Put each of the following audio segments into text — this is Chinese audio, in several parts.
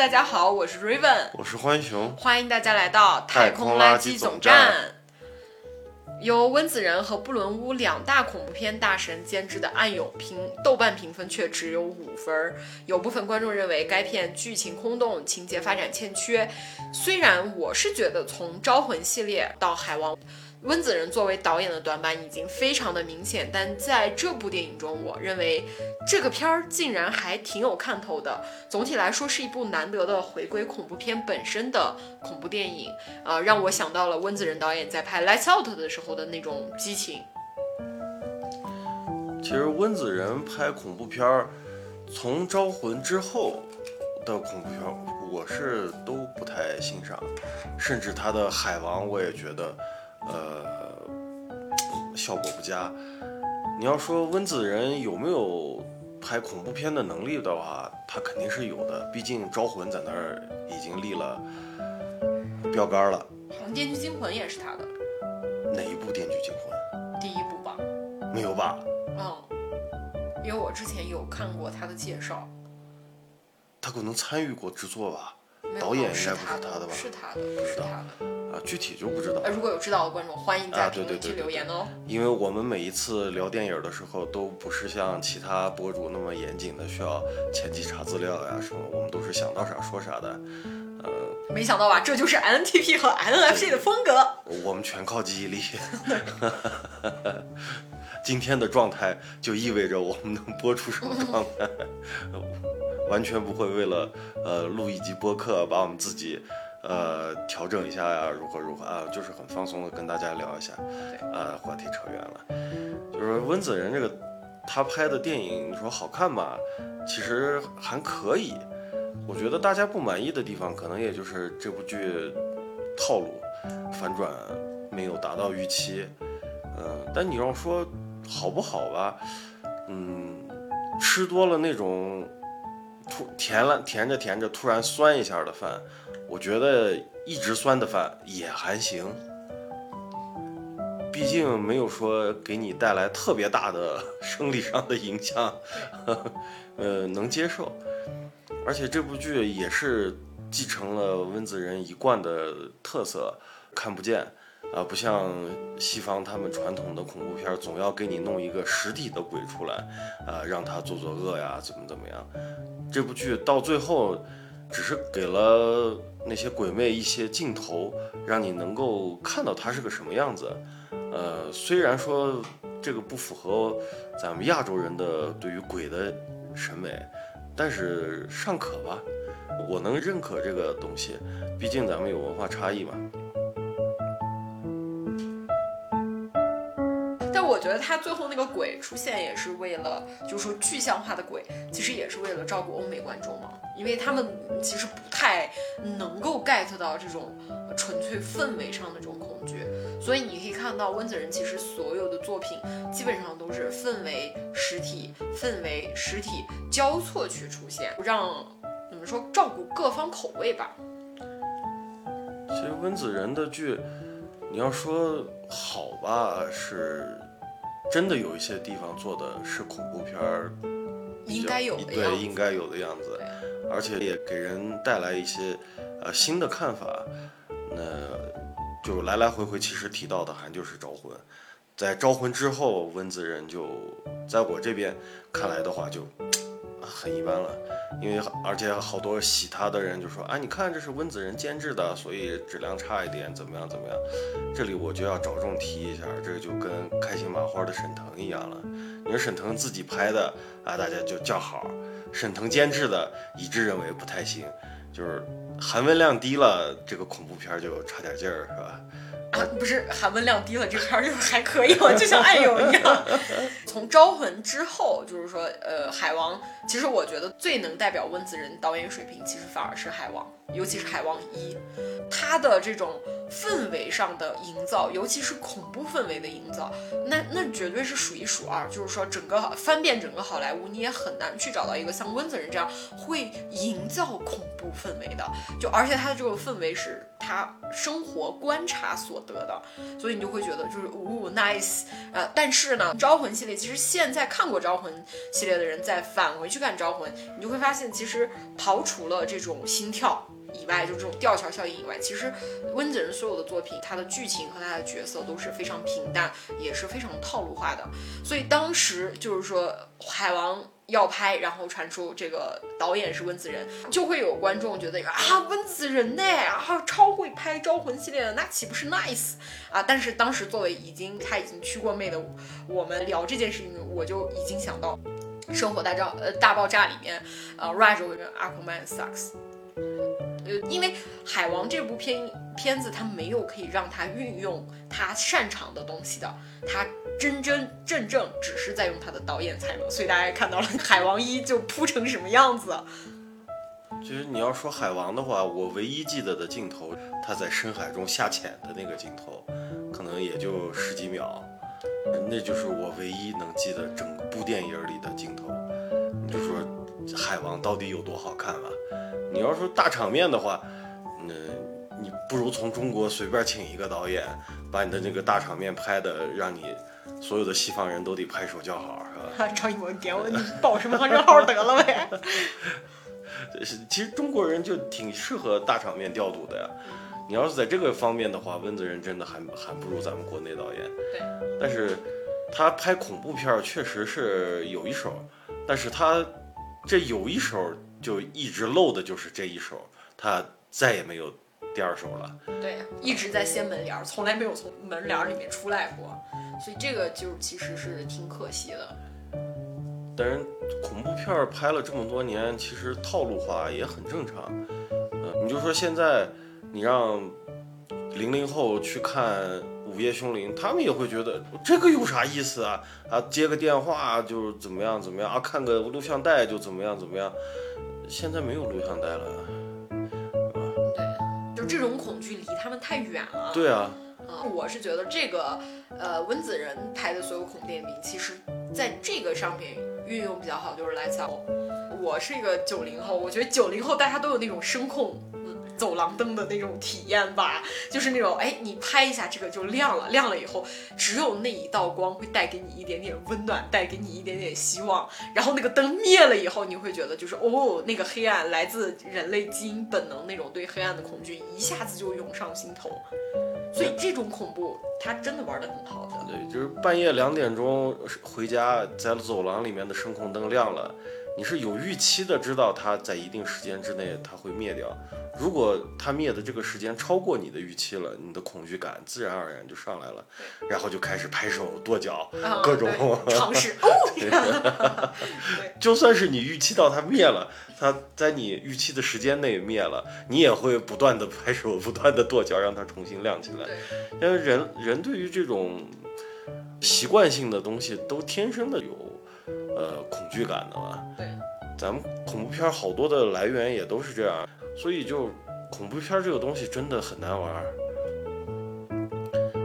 大家好，我是 Raven，我是欢熊，欢迎大家来到太空垃圾总站。由温子仁和布伦屋两大恐怖片大神监制的《暗涌》评豆瓣评分却只有五分，有部分观众认为该片剧情空洞，情节发展欠缺。虽然我是觉得从《招魂》系列到《海王》。温子仁作为导演的短板已经非常的明显，但在这部电影中，我认为这个片儿竟然还挺有看头的。总体来说，是一部难得的回归恐怖片本身的恐怖电影，呃，让我想到了温子仁导演在拍《Lights Out》的时候的那种激情。其实温子仁拍恐怖片儿，从《招魂》之后的恐怖片，我是都不太欣赏，甚至他的《海王》，我也觉得。呃，效果不佳。你要说温子仁有没有拍恐怖片的能力的话，他肯定是有的。毕竟《招魂》在那儿已经立了标杆了。好像《电锯惊魂》也是他的。哪一部《电锯惊魂》？第一部吧？没有吧？嗯，因为我之前有看过他的介绍。他可能参与过制作吧？导演应该不是他的吧？是他的，不是他的。啊，具体就不知道。如果有知道的观众，欢迎在评论区留言哦。因为我们每一次聊电影的时候，都不是像其他博主那么严谨的，需要前期查资料呀什么，我们都是想到啥说啥的。呃，没想到吧，这就是 NTP 和 NFC 的风格。我们全靠记忆力。今天的状态就意味着我们能播出什么状态，完全不会为了呃录一集播客把我们自己。呃，调整一下呀，如何如何啊？就是很放松的跟大家聊一下，呃，话题扯远了。就是温子仁这个，他拍的电影，你说好看吧？其实还可以。我觉得大家不满意的地方，可能也就是这部剧套路反转没有达到预期。嗯，但你要说好不好吧？嗯，吃多了那种突甜了，甜着甜着突然酸一下的饭。我觉得一直酸的饭也还行，毕竟没有说给你带来特别大的 生理上的影响，呃，能接受。而且这部剧也是继承了温子仁一贯的特色，看不见啊，不像西方他们传统的恐怖片总要给你弄一个实体的鬼出来，啊，让他做作恶呀，怎么怎么样。这部剧到最后只是给了。那些鬼魅一些镜头，让你能够看到它是个什么样子。呃，虽然说这个不符合咱们亚洲人的对于鬼的审美，但是尚可吧。我能认可这个东西，毕竟咱们有文化差异嘛。觉得他最后那个鬼出现也是为了，就是说具象化的鬼，其实也是为了照顾欧美观众嘛，因为他们其实不太能够 get 到这种纯粹氛围上的这种恐惧，所以你可以看到温子仁其实所有的作品基本上都是氛围实体、氛围实体交错去出现，让怎么说照顾各方口味吧。其实温子仁的剧，你要说好吧是。真的有一些地方做的是恐怖片儿，应该有的对应该有的样子，而且也给人带来一些呃新的看法。那就来来回回其实提到的还就是招魂，在招魂之后，温子仁就在我这边看来的话就很一般了。因为而且好多喜他的人就说啊，你看这是温子仁监制的，所以质量差一点，怎么样怎么样？这里我就要着重提一下，这个就跟开心麻花的沈腾一样了。你说沈腾自己拍的啊，大家就叫好；沈腾监制的，一致认为不太行，就是含温量低了，这个恐怖片就差点劲儿，是吧？啊，不是含文量低了，这片儿就还可以了，就像《暗涌》一样。从《招魂》之后，就是说，呃，《海王》其实我觉得最能代表温子仁导演水平，其实反而是《海王》，尤其是《海王一》，他的这种氛围上的营造，尤其是恐怖氛围的营造，那那绝对是数一数二。就是说，整个翻遍整个好莱坞，你也很难去找到一个像温子仁这样会营造恐怖氛围的。就而且他的这个氛围是他生活观察所得的，所以你就会觉得就是呜 nice。呃，但是呢，招魂系列其实现在看过招魂系列的人再返回去看招魂，你就会发现，其实刨除了这种心跳。以外，就这种吊桥效应以外，其实温子仁所有的作品，他的剧情和他的角色都是非常平淡，也是非常套路化的。所以当时就是说海王要拍，然后传出这个导演是温子仁，就会有观众觉得啊，温子仁呢啊，超会拍招魂系列的，那岂不是 nice 啊？但是当时作为已经他已经去过妹的我们聊这件事情，我就已经想到《生活大爆呃大爆炸》里面，呃，Raj 跟 Aquaman sucks。因为海王这部片片子，他没有可以让他运用他擅长的东西的，他真真正正只是在用他的导演才能，所以大家看到了海王一就铺成什么样子。其实你要说海王的话，我唯一记得的镜头，他在深海中下潜的那个镜头，可能也就十几秒，那就是我唯一能记得整部电影里的镜头。你就说海王到底有多好看吧？你要说大场面的话，那你不如从中国随便请一个导演，把你的那个大场面拍的，让你所有的西方人都得拍手叫好，是吧？张艺谋点我，你报什么账号得了呗？其实中国人就挺适合大场面调度的呀。你要是在这个方面的话，温子仁真的还还不如咱们国内导演。对。但是他拍恐怖片确实是有一手，但是他这有一首。就一直漏的就是这一首，他再也没有第二首了。对，一直在掀门帘，从来没有从门帘里面出来过，所以这个就其实是挺可惜的。但是恐怖片拍了这么多年，其实套路化也很正常。嗯，你就说现在你让零零后去看《午夜凶铃》，他们也会觉得这个有啥意思啊？啊，接个电话就怎么样怎么样啊？看个录像带就怎么样怎么样？现在没有录像带了，对，就这种恐惧离他们太远了。对啊，啊，我是觉得这个，呃，温子仁拍的所有恐怖电影里，其实在这个上面运用比较好，就是《Lights Out》。我是一个九零后，我觉得九零后大家都有那种声控。走廊灯的那种体验吧，就是那种哎，你拍一下这个就亮了，亮了以后，只有那一道光会带给你一点点温暖，带给你一点点希望。然后那个灯灭了以后，你会觉得就是哦，那个黑暗来自人类基因本能那种对黑暗的恐惧，一下子就涌上心头。所以这种恐怖，他真的玩的很好的。对，就是半夜两点钟回家，在走廊里面的声控灯亮了。你是有预期的，知道它在一定时间之内它会灭掉。如果它灭的这个时间超过你的预期了，你的恐惧感自然而然就上来了，然后就开始拍手跺脚，各种尝试。哦，就算是你预期到它灭了，它在你预期的时间内灭了，你也会不断的拍手，不断的跺脚，让它重新亮起来。因为人人对于这种习惯性的东西都天生的有。呃，恐惧感的嘛。对，咱们恐怖片好多的来源也都是这样，所以就恐怖片这个东西真的很难玩。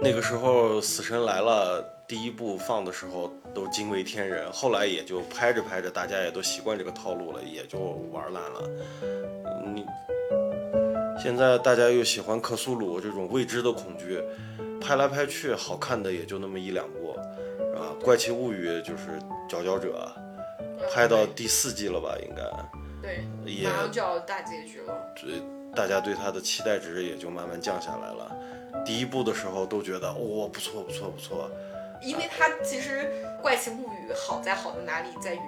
那个时候《死神来了》第一部放的时候都惊为天人，后来也就拍着拍着，大家也都习惯这个套路了，也就玩烂了。你现在大家又喜欢克苏鲁这种未知的恐惧，拍来拍去好看的也就那么一两怪奇物语》就是。佼佼者，拍到第四季了吧？应该，对，马上就要大结局了。对，大家对他的期待值也就慢慢降下来了。第一部的时候都觉得，哇，不错，不错，不错。因为他其实《怪奇物语》好在好在哪里，在于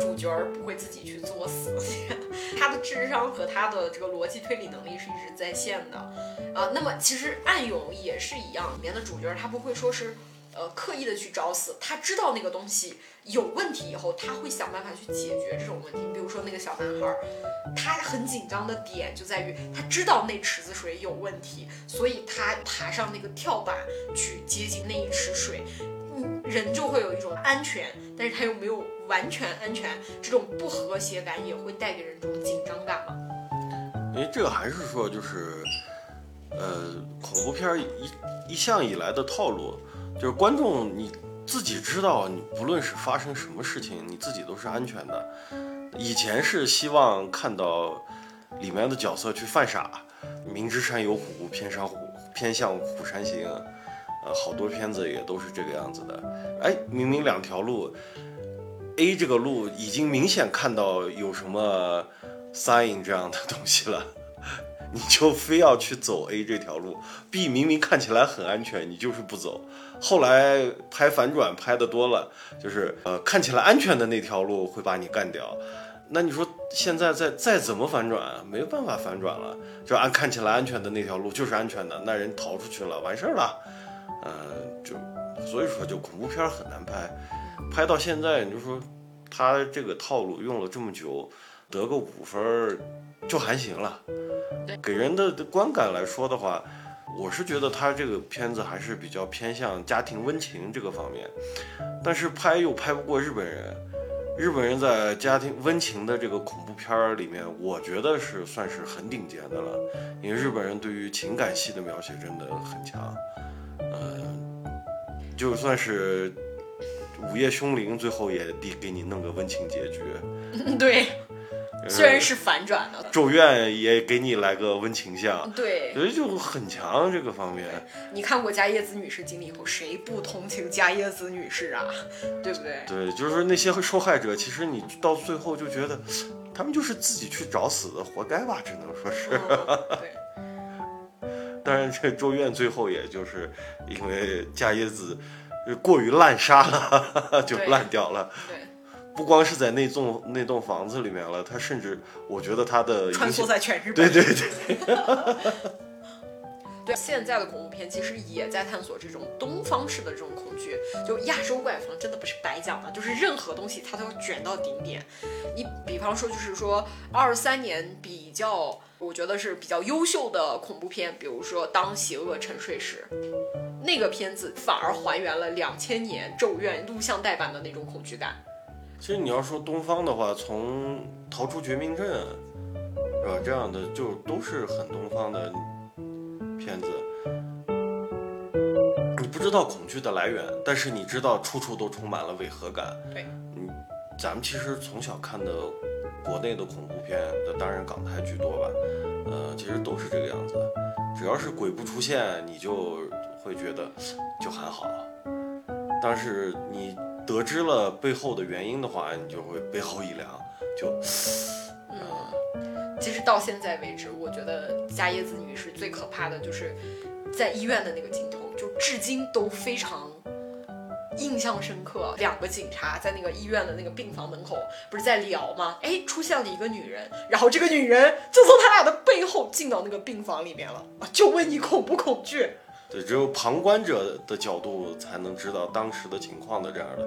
主角不会自己去作死，他的智商和他的这个逻辑推理能力是一直在线的。啊，那么其实《暗涌》也是一样，里面的主角他不会说是。呃，刻意的去找死，他知道那个东西有问题以后，他会想办法去解决这种问题。比如说那个小男孩，他很紧张的点就在于他知道那池子水有问题，所以他爬上那个跳板去接近那一池水。嗯，人就会有一种安全，但是他又没有完全安全，这种不和谐感也会带给人这种紧张感嘛。因为这个还是说就是。呃，恐怖片一一向以来的套路，就是观众你自己知道，你不论是发生什么事情，你自己都是安全的。以前是希望看到里面的角色去犯傻，明知山有虎，偏向虎，偏向虎山行。呃，好多片子也都是这个样子的。哎，明明两条路，A 这个路已经明显看到有什么 sign 这样的东西了。你就非要去走 A 这条路，B 明明看起来很安全，你就是不走。后来拍反转拍的多了，就是呃看起来安全的那条路会把你干掉。那你说现在再再怎么反转，没办法反转了，就按看起来安全的那条路就是安全的，那人逃出去了，完事儿了。嗯，就所以说就恐怖片很难拍，拍到现在你就说他这个套路用了这么久，得个五分就还行了。给人的观感来说的话，我是觉得他这个片子还是比较偏向家庭温情这个方面，但是拍又拍不过日本人。日本人在家庭温情的这个恐怖片儿里面，我觉得是算是很顶尖的了，因为日本人对于情感戏的描写真的很强。嗯，就算是午夜凶铃，最后也得给你弄个温情结局。对。虽然是反转的，咒怨也给你来个温情向，对，所以就很强这个方面。你看过家叶子女士经历以后，谁不同情加叶子女士啊？对不对？对，就是那些受害者，其实你到最后就觉得，他们就是自己去找死的，活该吧？只能说是。对。当然，这咒怨最后也就是因为加叶子过于滥杀了，就烂掉了。对。不光是在那栋那栋房子里面了，他甚至我觉得他的穿梭在全日本。对对对。对，现在的恐怖片其实也在探索这种东方式的这种恐惧。就亚洲怪房真的不是白讲的，就是任何东西它都要卷到顶点。你比方说，就是说二三年比较，我觉得是比较优秀的恐怖片，比如说《当邪恶沉睡时》，那个片子反而还原了两千年《咒怨》录像带版的那种恐惧感。其实你要说东方的话，从《逃出绝命镇》是吧？这样的就都是很东方的片子。你不知道恐惧的来源，但是你知道处处都充满了违和感。对，嗯，咱们其实从小看的国内的恐怖片，当然港台居多吧，呃，其实都是这个样子。只要是鬼不出现，你就会觉得就还好。但是你。得知了背后的原因的话，你就会背后一凉，就，嗯，其实到现在为止，我觉得加椰子女士最可怕的就是在医院的那个镜头，就至今都非常印象深刻。两个警察在那个医院的那个病房门口不是在聊吗？哎，出现了一个女人，然后这个女人就从他俩的背后进到那个病房里面了，就问你恐不恐惧？对，只有旁观者的角度才能知道当时的情况的，这样的，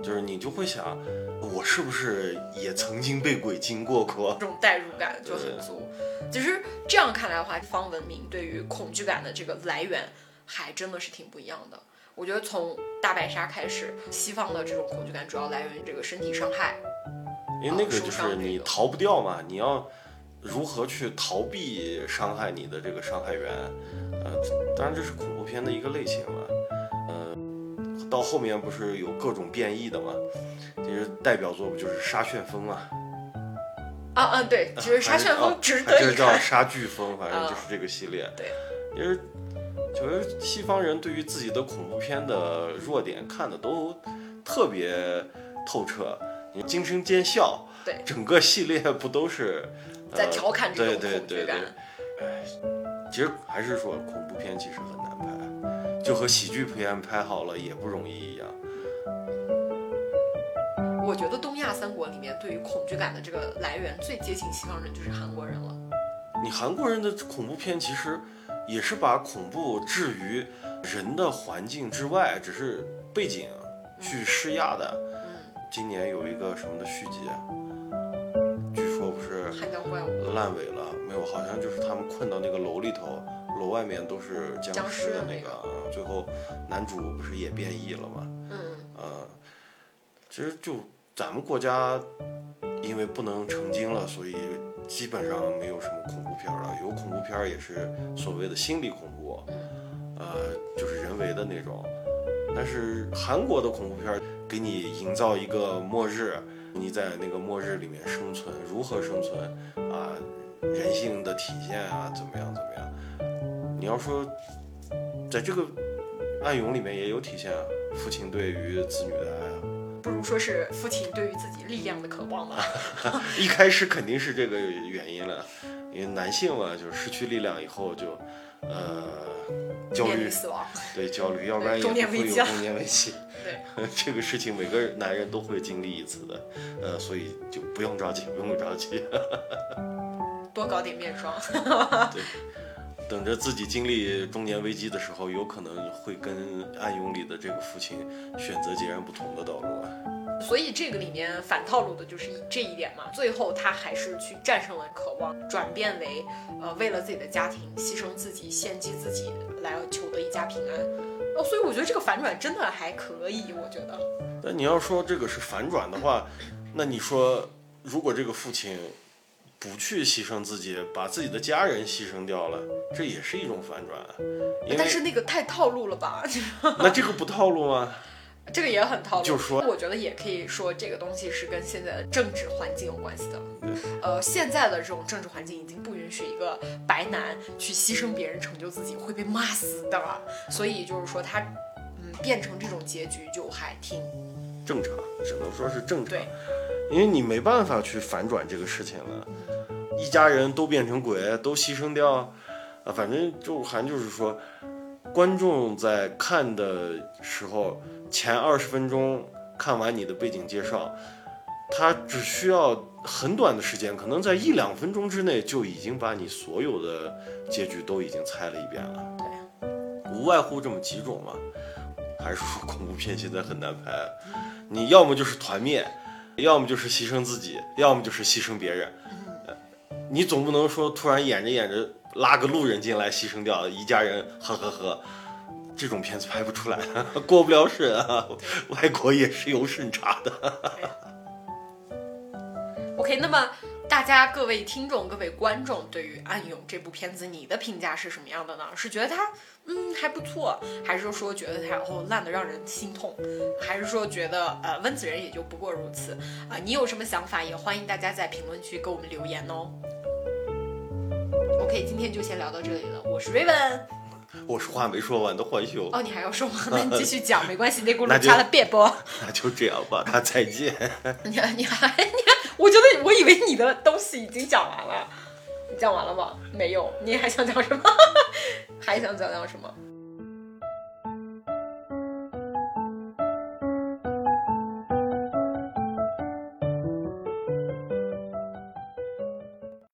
就是你就会想，我是不是也曾经被鬼经过过？这种代入感就很足。其实这样看来的话，方文明对于恐惧感的这个来源还真的是挺不一样的。我觉得从大白鲨开始，西方的这种恐惧感主要来源于这个身体伤害，因为那个就是你逃不掉嘛，你要如何去逃避伤害你的这个伤害源？呃，当然这是恐怖片的一个类型了。呃，到后面不是有各种变异的嘛？其实代表作不就是沙旋风嘛？啊啊，对，其实沙旋风值得一看。叫沙飓风，反正就是这个系列。对，因为就是西方人对于自己的恐怖片的弱点看的都特别透彻。你惊声尖笑，对，整个系列不都是在调侃这种恐惧感？哎。其实还是说恐怖片其实很难拍，就和喜剧片拍好了也不容易一样。我觉得东亚三国里面对于恐惧感的这个来源最接近西方人就是韩国人了。你韩国人的恐怖片其实也是把恐怖置于人的环境之外，只是背景去施压的。嗯，今年有一个什么的续集，是烂尾了。没有好像就是他们困到那个楼里头，楼外面都是僵尸的那个，最后男主不是也变异了吗？嗯，呃，其实就咱们国家，因为不能成精了，所以基本上没有什么恐怖片了，有恐怖片也是所谓的心理恐怖，呃，就是人为的那种。但是韩国的恐怖片给你营造一个末日，你在那个末日里面生存，如何生存啊？人性的体现啊，怎么样怎么样？你要说，在这个暗涌里面也有体现啊，父亲对于子女的爱啊。不如说是父亲对于自己力量的渴望吧。一开始肯定是这个原因了，因为男性嘛，就是失去力量以后就，呃，焦虑死亡。对焦虑，要不然也会年危机啊有中年危机。对，这个事情每个男人都会经历一次的，呃，所以就不用着急，不用着急，多搞点面霜。对等着自己经历中年危机的时候，有可能会跟暗涌里的这个父亲选择截然不同的道路啊。所以这个里面反套路的就是这一点嘛。最后他还是去战胜了渴望，转变为呃为了自己的家庭牺牲自己、献祭自己，来求得一家平安。哦，所以我觉得这个反转真的还可以，我觉得。那你要说这个是反转的话，那你说如果这个父亲不去牺牲自己，把自己的家人牺牲掉了，这也是一种反转，但是那个太套路了吧？那这个不套路吗？这个也很套路。就是说我觉得也可以说这个东西是跟现在的政治环境有关系的。呃，现在的这种政治环境已经不允许一个白男去牺牲别人成就自己，会被骂死的。所以就是说他，嗯，变成这种结局就还挺正常，只能说是正常对，因为你没办法去反转这个事情了，一家人都变成鬼，都牺牲掉，啊，反正就还就是说，观众在看的时候，前二十分钟看完你的背景介绍，他只需要很短的时间，可能在一两分钟之内就已经把你所有的结局都已经猜了一遍了。对，无外乎这么几种嘛。还是说恐怖片现在很难拍，你要么就是团灭，要么就是牺牲自己，要么就是牺牲别人。呃你总不能说突然演着演着拉个路人进来牺牲掉一家人，呵呵呵，这种片子拍不出来，过不了审啊。外国也是有审查的。OK，那么大家各位听众、各位观众对于《暗涌》这部片子，你的评价是什么样的呢？是觉得它嗯还不错，还是说觉得它哦烂的让人心痛，还是说觉得呃温子仁也就不过如此啊、你有什么想法，也欢迎大家在评论区给我们留言哦。OK，今天就先聊到这里了。我是 Raven。我说话没说完的浣熊，哦，你还要说吗？那你继续讲，没关系，那 轱辘掐了别播。那就这样吧，那再见。你还你还你还，我觉得我以为你的东西已经讲完了，你讲完了吗？没有，你还想讲什么？还想讲讲什么？